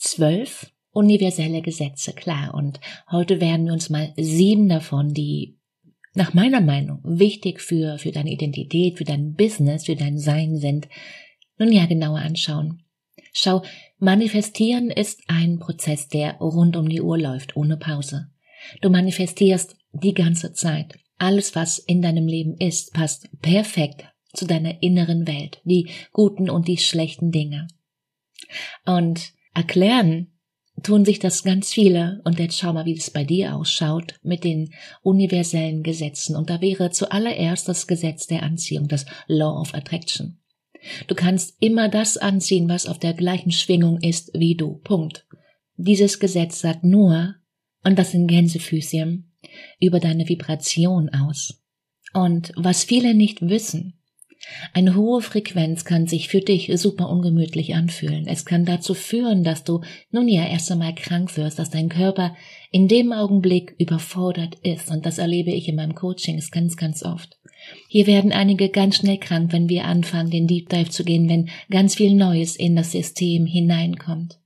zwölf universelle Gesetze, klar. Und heute werden wir uns mal sieben davon, die nach meiner Meinung wichtig für, für deine Identität, für dein Business, für dein Sein sind, nun ja genauer anschauen. Schau, manifestieren ist ein Prozess, der rund um die Uhr läuft, ohne Pause. Du manifestierst die ganze Zeit. Alles, was in deinem Leben ist, passt perfekt zu deiner inneren Welt, die guten und die schlechten Dinge. Und erklären tun sich das ganz viele. Und jetzt schau mal, wie es bei dir ausschaut mit den universellen Gesetzen. Und da wäre zuallererst das Gesetz der Anziehung, das Law of Attraction. Du kannst immer das anziehen, was auf der gleichen Schwingung ist wie du. Punkt. Dieses Gesetz sagt nur, und das sind Gänsefüßchen, über deine Vibration aus. Und was viele nicht wissen, eine hohe Frequenz kann sich für dich super ungemütlich anfühlen. Es kann dazu führen, dass du nun ja erst einmal krank wirst, dass dein Körper in dem Augenblick überfordert ist. Und das erlebe ich in meinem Coaching ganz, ganz oft. Hier werden einige ganz schnell krank, wenn wir anfangen, den Deep Dive zu gehen, wenn ganz viel Neues in das System hineinkommt.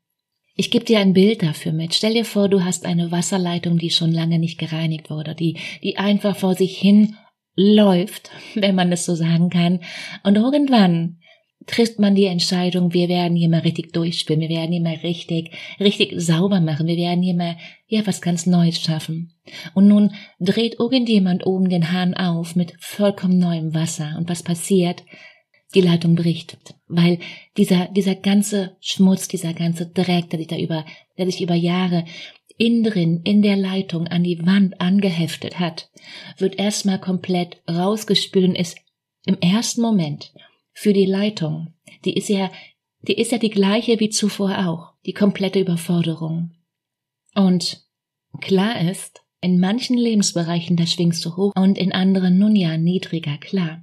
Ich gebe dir ein Bild dafür mit. Stell dir vor, du hast eine Wasserleitung, die schon lange nicht gereinigt wurde, die, die einfach vor sich hin läuft, wenn man es so sagen kann. Und irgendwann trifft man die Entscheidung, wir werden hier mal richtig durchspielen, wir werden hier mal richtig, richtig sauber machen, wir werden hier mal, ja, was ganz Neues schaffen. Und nun dreht irgendjemand oben den Hahn auf mit vollkommen neuem Wasser. Und was passiert? Die Leitung bricht, weil dieser, dieser ganze Schmutz, dieser ganze Dreck, der sich da über, der sich über Jahre innen drin in der Leitung an die Wand angeheftet hat, wird erstmal komplett rausgespült und ist im ersten Moment für die Leitung, die ist ja, die ist ja die gleiche wie zuvor auch, die komplette Überforderung. Und klar ist, in manchen Lebensbereichen da schwingst du hoch und in anderen nun ja niedriger, klar.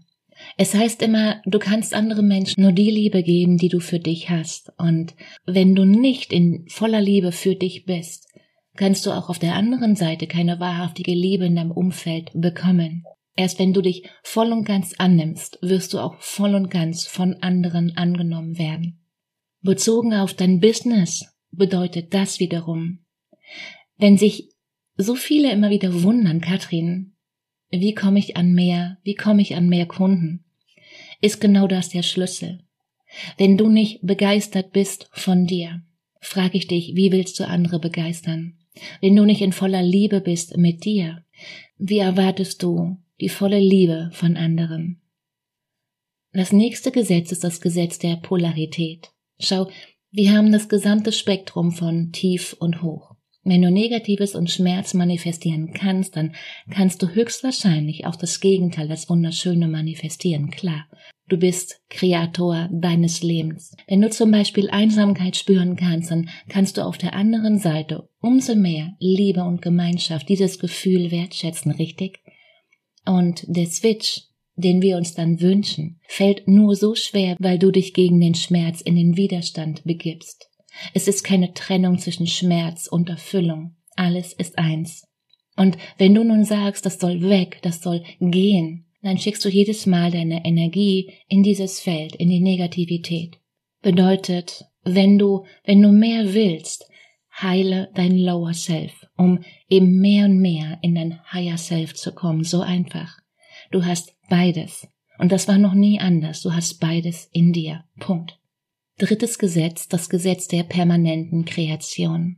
Es heißt immer, du kannst anderen Menschen nur die Liebe geben, die du für dich hast. Und wenn du nicht in voller Liebe für dich bist, kannst du auch auf der anderen Seite keine wahrhaftige Liebe in deinem Umfeld bekommen. Erst wenn du dich voll und ganz annimmst, wirst du auch voll und ganz von anderen angenommen werden. Bezogen auf dein Business bedeutet das wiederum, wenn sich so viele immer wieder wundern, Katrin, wie komme ich an mehr, wie komme ich an mehr Kunden, ist genau das der Schlüssel. Wenn du nicht begeistert bist von dir, frage ich dich, wie willst du andere begeistern? Wenn du nicht in voller Liebe bist mit dir, wie erwartest du die volle Liebe von anderen? Das nächste Gesetz ist das Gesetz der Polarität. Schau, wir haben das gesamte Spektrum von tief und hoch. Wenn du Negatives und Schmerz manifestieren kannst, dann kannst du höchstwahrscheinlich auch das Gegenteil, das Wunderschöne manifestieren, klar. Du bist Kreator deines Lebens. Wenn du zum Beispiel Einsamkeit spüren kannst, dann kannst du auf der anderen Seite umso mehr Liebe und Gemeinschaft, dieses Gefühl wertschätzen, richtig? Und der Switch, den wir uns dann wünschen, fällt nur so schwer, weil du dich gegen den Schmerz in den Widerstand begibst. Es ist keine Trennung zwischen Schmerz und Erfüllung. Alles ist eins. Und wenn du nun sagst, das soll weg, das soll gehen, dann schickst du jedes Mal deine Energie in dieses Feld, in die Negativität. Bedeutet, wenn du, wenn du mehr willst, heile dein Lower Self, um eben mehr und mehr in dein Higher Self zu kommen. So einfach. Du hast beides. Und das war noch nie anders. Du hast beides in dir. Punkt. Drittes Gesetz, das Gesetz der permanenten Kreation.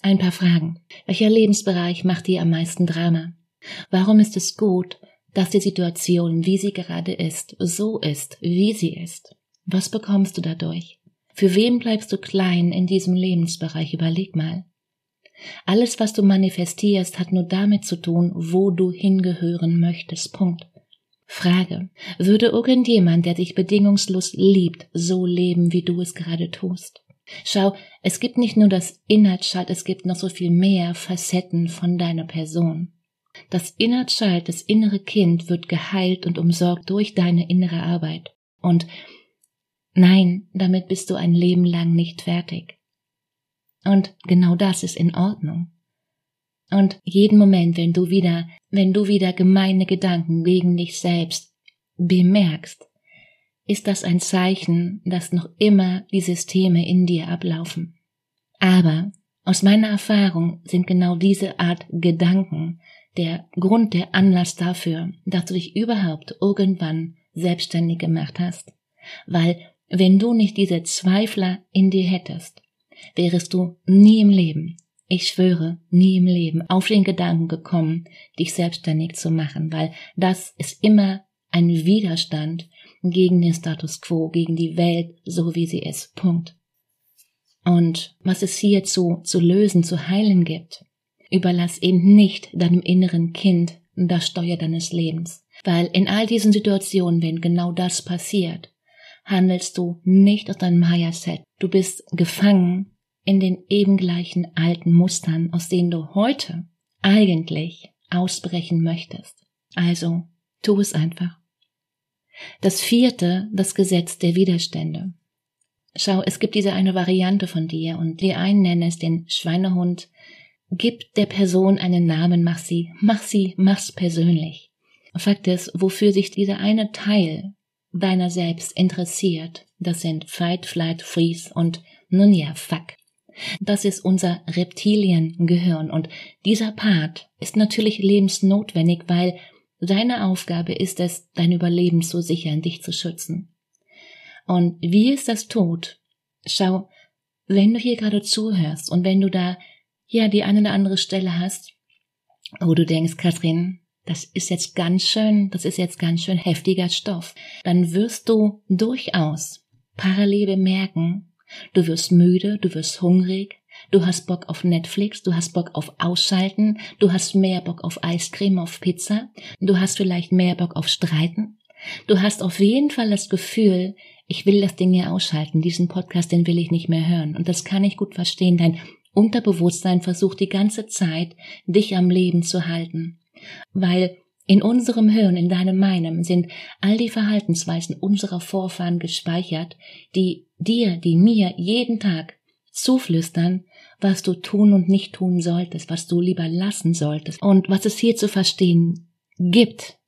ein paar Fragen. Welcher Lebensbereich macht dir am meisten Drama? Warum ist es gut, dass die Situation, wie sie gerade ist, so ist, wie sie ist? Was bekommst du dadurch? Für wen bleibst du klein in diesem Lebensbereich? Überleg mal. Alles, was du manifestierst, hat nur damit zu tun, wo du hingehören möchtest. Punkt. Frage. Würde irgendjemand, der dich bedingungslos liebt, so leben, wie du es gerade tust? Schau, es gibt nicht nur das Innertschalt, es gibt noch so viel mehr Facetten von deiner Person. Das Innertschalt, das innere Kind wird geheilt und umsorgt durch deine innere Arbeit. Und nein, damit bist du ein Leben lang nicht fertig. Und genau das ist in Ordnung. Und jeden Moment, wenn du wieder, wenn du wieder gemeine Gedanken gegen dich selbst bemerkst, ist das ein Zeichen, dass noch immer die Systeme in dir ablaufen. Aber aus meiner Erfahrung sind genau diese Art Gedanken der Grund, der Anlass dafür, dass du dich überhaupt irgendwann selbstständig gemacht hast. Weil wenn du nicht diese Zweifler in dir hättest, wärest du nie im Leben, ich schwöre, nie im Leben auf den Gedanken gekommen, dich selbstständig zu machen, weil das ist immer ein Widerstand gegen den Status quo, gegen die Welt, so wie sie ist. Punkt. Und was es hier zu, zu lösen, zu heilen gibt, überlass eben nicht deinem inneren Kind das Steuer deines Lebens. Weil in all diesen Situationen, wenn genau das passiert, handelst du nicht aus deinem Higher Set. Du bist gefangen in den eben gleichen alten Mustern, aus denen du heute eigentlich ausbrechen möchtest. Also, tu es einfach. Das vierte, das Gesetz der Widerstände. Schau, es gibt diese eine Variante von dir und die einen nennen es den Schweinehund. Gib der Person einen Namen, mach sie, mach sie, mach's persönlich. Fakt ist, wofür sich dieser eine Teil deiner selbst interessiert, das sind Fight, Flight, Freeze und nun ja, Fuck. Das ist unser Reptiliengehirn und dieser Part ist natürlich lebensnotwendig, weil seine Aufgabe ist es, dein Überleben zu sichern, dich zu schützen. Und wie es das tut? Schau, wenn du hier gerade zuhörst und wenn du da ja die eine oder andere Stelle hast, wo du denkst, Katrin, das ist jetzt ganz schön, das ist jetzt ganz schön heftiger Stoff, dann wirst du durchaus parallel bemerken, du wirst müde, du wirst hungrig, Du hast Bock auf Netflix, du hast Bock auf Ausschalten, du hast mehr Bock auf Eiscreme, auf Pizza, du hast vielleicht mehr Bock auf Streiten. Du hast auf jeden Fall das Gefühl, ich will das Ding hier ausschalten, diesen Podcast, den will ich nicht mehr hören. Und das kann ich gut verstehen. Dein Unterbewusstsein versucht die ganze Zeit, dich am Leben zu halten. Weil in unserem Hirn, in deinem meinem, sind all die Verhaltensweisen unserer Vorfahren gespeichert, die dir, die mir jeden Tag zuflüstern, was du tun und nicht tun solltest, was du lieber lassen solltest und was es hier zu verstehen gibt.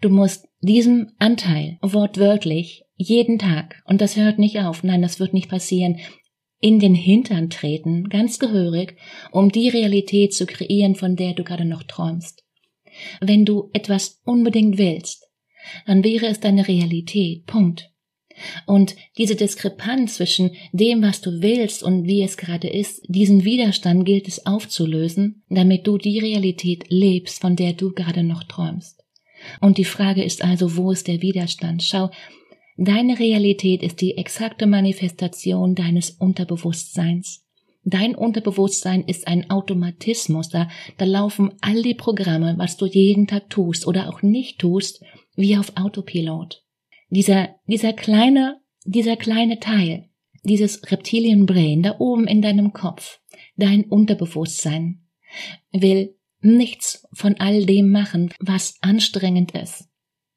Du musst diesem Anteil wortwörtlich jeden Tag, und das hört nicht auf, nein, das wird nicht passieren, in den Hintern treten, ganz gehörig, um die Realität zu kreieren, von der du gerade noch träumst. Wenn du etwas unbedingt willst, dann wäre es deine Realität. Punkt. Und diese Diskrepanz zwischen dem, was du willst und wie es gerade ist, diesen Widerstand gilt es aufzulösen, damit du die Realität lebst, von der du gerade noch träumst. Und die Frage ist also, wo ist der Widerstand? Schau, deine Realität ist die exakte Manifestation deines Unterbewusstseins. Dein Unterbewusstsein ist ein Automatismus, da, da laufen all die Programme, was du jeden Tag tust oder auch nicht tust, wie auf Autopilot dieser, dieser kleine, dieser kleine Teil, dieses Reptilienbrain da oben in deinem Kopf, dein Unterbewusstsein, will nichts von all dem machen, was anstrengend ist.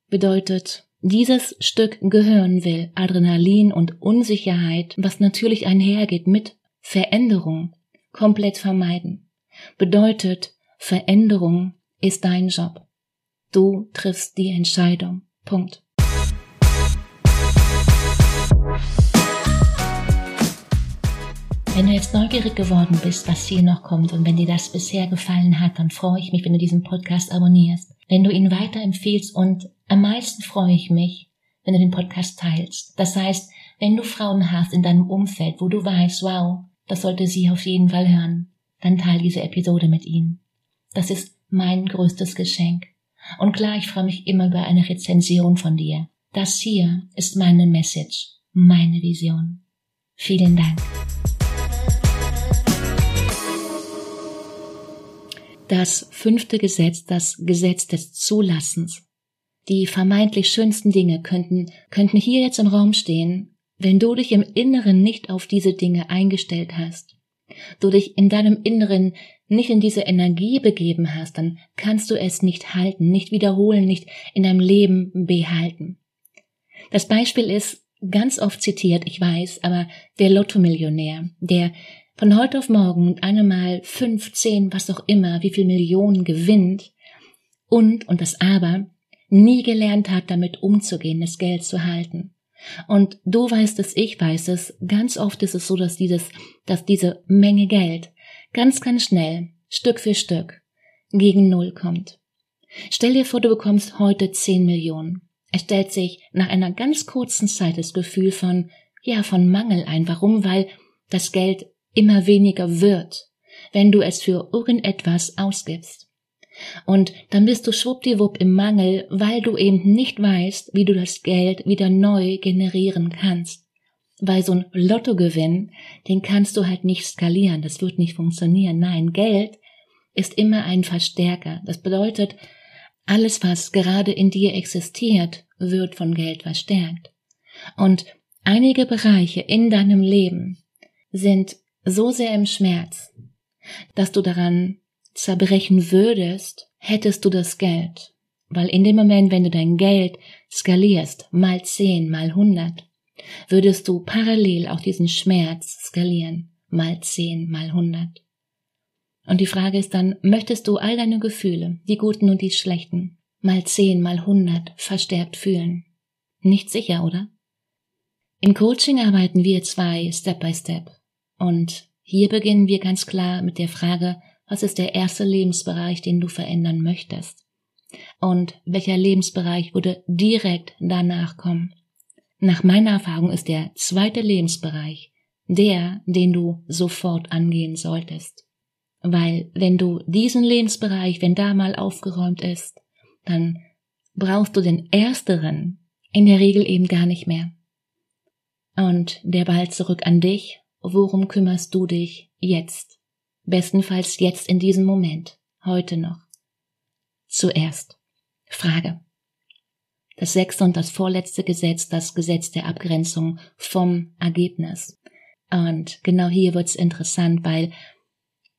Bedeutet, dieses Stück Gehirn will Adrenalin und Unsicherheit, was natürlich einhergeht mit Veränderung, komplett vermeiden. Bedeutet, Veränderung ist dein Job. Du triffst die Entscheidung. Punkt. Wenn du jetzt neugierig geworden bist, was hier noch kommt und wenn dir das bisher gefallen hat, dann freue ich mich, wenn du diesen Podcast abonnierst, wenn du ihn weiterempfiehlst und am meisten freue ich mich, wenn du den Podcast teilst. Das heißt, wenn du Frauen hast in deinem Umfeld, wo du weißt, wow, das sollte sie auf jeden Fall hören, dann teile diese Episode mit ihnen. Das ist mein größtes Geschenk. Und klar, ich freue mich immer über eine Rezension von dir. Das hier ist meine Message, meine Vision. Vielen Dank. Das fünfte Gesetz, das Gesetz des Zulassens. Die vermeintlich schönsten Dinge könnten, könnten hier jetzt im Raum stehen, wenn du dich im Inneren nicht auf diese Dinge eingestellt hast. Du dich in deinem Inneren nicht in diese Energie begeben hast, dann kannst du es nicht halten, nicht wiederholen, nicht in deinem Leben behalten. Das Beispiel ist ganz oft zitiert, ich weiß, aber der Lotto-Millionär, der von heute auf morgen mit einem Mal fünf, zehn, was auch immer, wie viel Millionen gewinnt und, und das Aber, nie gelernt hat, damit umzugehen, das Geld zu halten. Und du weißt es, ich weiß es, ganz oft ist es so, dass dieses, dass diese Menge Geld ganz, ganz schnell, Stück für Stück, gegen Null kommt. Stell dir vor, du bekommst heute zehn Millionen. Es stellt sich nach einer ganz kurzen Zeit das Gefühl von, ja, von Mangel ein. Warum? Weil das Geld immer weniger wird, wenn du es für irgendetwas ausgibst. Und dann bist du schwuppdiwupp im Mangel, weil du eben nicht weißt, wie du das Geld wieder neu generieren kannst. Weil so ein Lottogewinn, den kannst du halt nicht skalieren, das wird nicht funktionieren. Nein, Geld ist immer ein Verstärker. Das bedeutet, alles, was gerade in dir existiert, wird von Geld verstärkt. Und einige Bereiche in deinem Leben sind so sehr im Schmerz, dass du daran zerbrechen würdest, hättest du das Geld. Weil in dem Moment, wenn du dein Geld skalierst, mal zehn, mal hundert, würdest du parallel auch diesen Schmerz skalieren, mal zehn, mal hundert. Und die Frage ist dann, möchtest du all deine Gefühle, die guten und die schlechten, mal zehn, mal hundert verstärkt fühlen? Nicht sicher, oder? Im Coaching arbeiten wir zwei Step by Step. Und hier beginnen wir ganz klar mit der Frage, was ist der erste Lebensbereich, den du verändern möchtest? Und welcher Lebensbereich würde direkt danach kommen? Nach meiner Erfahrung ist der zweite Lebensbereich der, den du sofort angehen solltest. Weil wenn du diesen Lebensbereich, wenn da mal aufgeräumt ist, dann brauchst du den ersteren in der Regel eben gar nicht mehr. Und der Ball zurück an dich. Worum kümmerst du dich jetzt? Bestenfalls jetzt in diesem Moment, heute noch. Zuerst. Frage. Das sechste und das vorletzte Gesetz, das Gesetz der Abgrenzung vom Ergebnis. Und genau hier wird's interessant, weil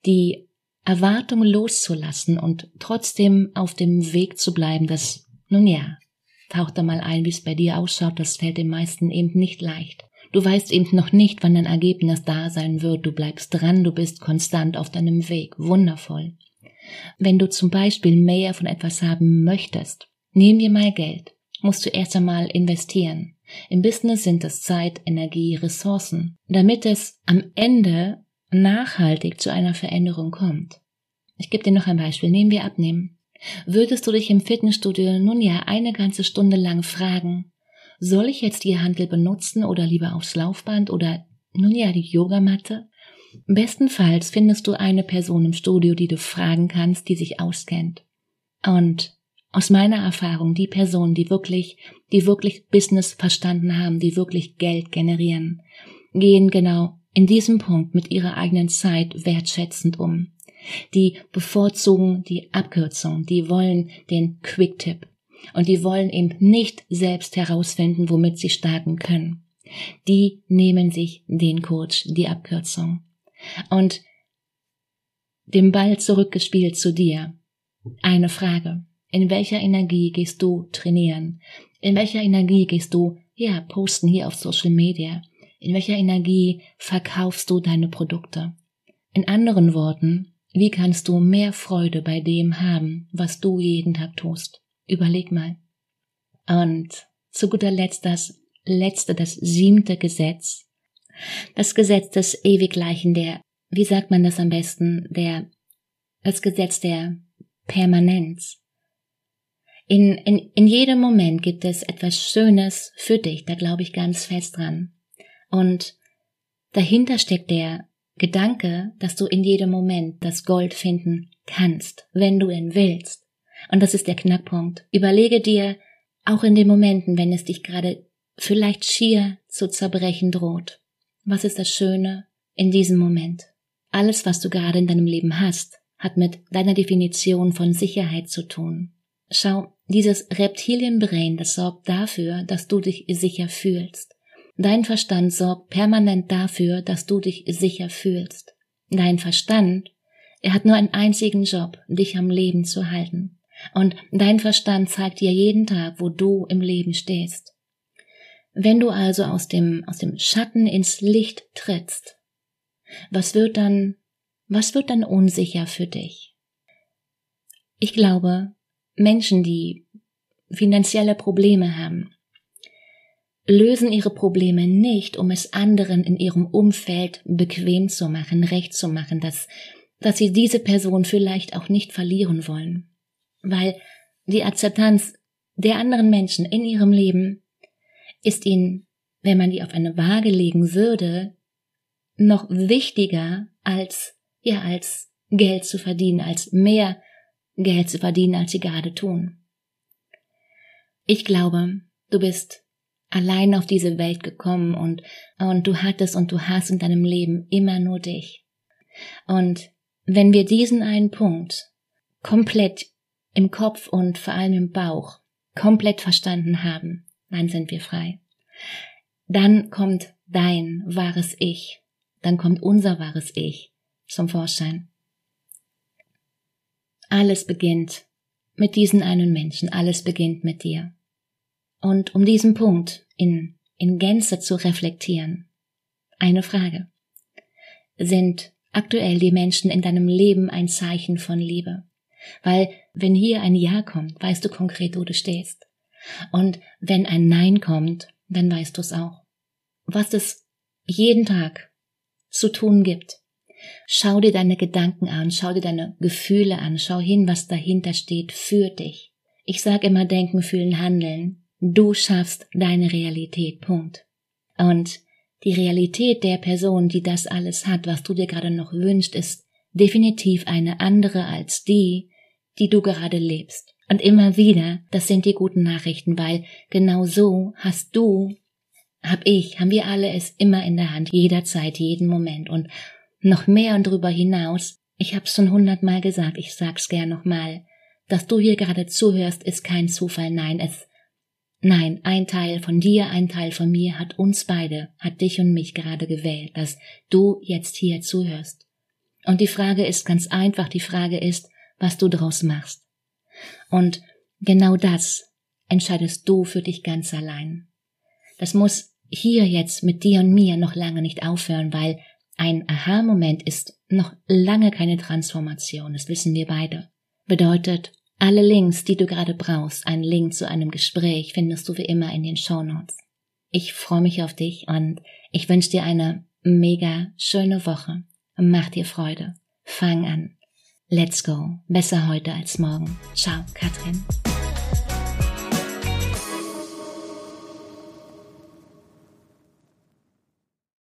die Erwartung loszulassen und trotzdem auf dem Weg zu bleiben, das, nun ja, taucht da mal ein, wie es bei dir ausschaut, das fällt den meisten eben nicht leicht. Du weißt eben noch nicht, wann dein Ergebnis da sein wird, du bleibst dran, du bist konstant auf deinem Weg, wundervoll. Wenn du zum Beispiel mehr von etwas haben möchtest, nehmen wir mal Geld, musst du erst einmal investieren. Im Business sind es Zeit, Energie, Ressourcen, damit es am Ende nachhaltig zu einer Veränderung kommt. Ich gebe dir noch ein Beispiel. Nehmen wir abnehmen. Würdest du dich im Fitnessstudio nun ja eine ganze Stunde lang fragen, soll ich jetzt die Handel benutzen oder lieber aufs Laufband oder nun ja die Yogamatte? Bestenfalls findest du eine Person im Studio, die du fragen kannst, die sich auskennt. Und aus meiner Erfahrung, die Personen, die wirklich, die wirklich Business verstanden haben, die wirklich Geld generieren, gehen genau in diesem Punkt mit ihrer eigenen Zeit wertschätzend um. Die bevorzugen die Abkürzung, die wollen den Quick-Tipp und die wollen eben nicht selbst herausfinden, womit sie starten können. Die nehmen sich den Coach, die Abkürzung. Und dem Ball zurückgespielt zu dir. Eine Frage. In welcher Energie gehst du trainieren? In welcher Energie gehst du, ja, posten hier auf Social Media? In welcher Energie verkaufst du deine Produkte? In anderen Worten, wie kannst du mehr Freude bei dem haben, was du jeden Tag tust? Überleg mal. Und zu guter Letzt das letzte, das siebte Gesetz. Das Gesetz des Ewiggleichen, der, wie sagt man das am besten, der, das Gesetz der Permanenz. In, in, in jedem Moment gibt es etwas Schönes für dich, da glaube ich ganz fest dran. Und dahinter steckt der Gedanke, dass du in jedem Moment das Gold finden kannst, wenn du ihn willst. Und das ist der Knackpunkt. Überlege dir, auch in den Momenten, wenn es dich gerade vielleicht schier zu zerbrechen droht, was ist das Schöne in diesem Moment? Alles, was du gerade in deinem Leben hast, hat mit deiner Definition von Sicherheit zu tun. Schau, dieses Reptilienbrain, das sorgt dafür, dass du dich sicher fühlst. Dein Verstand sorgt permanent dafür, dass du dich sicher fühlst. Dein Verstand, er hat nur einen einzigen Job, dich am Leben zu halten. Und dein Verstand zeigt dir jeden Tag, wo du im Leben stehst. Wenn du also aus dem, aus dem Schatten ins Licht trittst, was wird dann, was wird dann unsicher für dich? Ich glaube, Menschen, die finanzielle Probleme haben, lösen ihre Probleme nicht, um es anderen in ihrem Umfeld bequem zu machen, recht zu machen, dass, dass sie diese Person vielleicht auch nicht verlieren wollen. Weil die Akzeptanz der anderen Menschen in ihrem Leben ist ihnen, wenn man die auf eine Waage legen würde, noch wichtiger als, ja, als Geld zu verdienen, als mehr Geld zu verdienen, als sie gerade tun. Ich glaube, du bist allein auf diese Welt gekommen und, und du hattest und du hast in deinem Leben immer nur dich. Und wenn wir diesen einen Punkt komplett im Kopf und vor allem im Bauch komplett verstanden haben, dann sind wir frei. Dann kommt dein wahres Ich, dann kommt unser wahres Ich zum Vorschein. Alles beginnt mit diesen einen Menschen, alles beginnt mit dir. Und um diesen Punkt in, in Gänze zu reflektieren, eine Frage. Sind aktuell die Menschen in deinem Leben ein Zeichen von Liebe? Weil wenn hier ein Ja kommt, weißt du konkret, wo du stehst. Und wenn ein Nein kommt, dann weißt du es auch. Was es jeden Tag zu tun gibt. Schau dir deine Gedanken an, schau dir deine Gefühle an, schau hin, was dahinter steht für dich. Ich sage immer denken, fühlen, handeln. Du schaffst deine Realität. Punkt. Und die Realität der Person, die das alles hat, was du dir gerade noch wünschst, ist definitiv eine andere als die, die du gerade lebst. Und immer wieder, das sind die guten Nachrichten, weil genau so hast du, hab ich, haben wir alle es immer in der Hand, jederzeit, jeden Moment und noch mehr und darüber hinaus. Ich hab's schon hundertmal gesagt, ich sag's gern nochmal. Dass du hier gerade zuhörst, ist kein Zufall, nein, es Nein, ein Teil von dir, ein Teil von mir hat uns beide, hat dich und mich gerade gewählt, dass du jetzt hier zuhörst. Und die Frage ist ganz einfach, die Frage ist, was du draus machst. Und genau das entscheidest du für dich ganz allein. Das muss hier jetzt mit dir und mir noch lange nicht aufhören, weil ein Aha-Moment ist noch lange keine Transformation, das wissen wir beide. Bedeutet, alle Links, die du gerade brauchst, einen Link zu einem Gespräch, findest du wie immer in den Show Notes. Ich freue mich auf dich und ich wünsche dir eine mega schöne Woche. Mach dir Freude. Fang an. Let's go. Besser heute als morgen. Ciao, Katrin.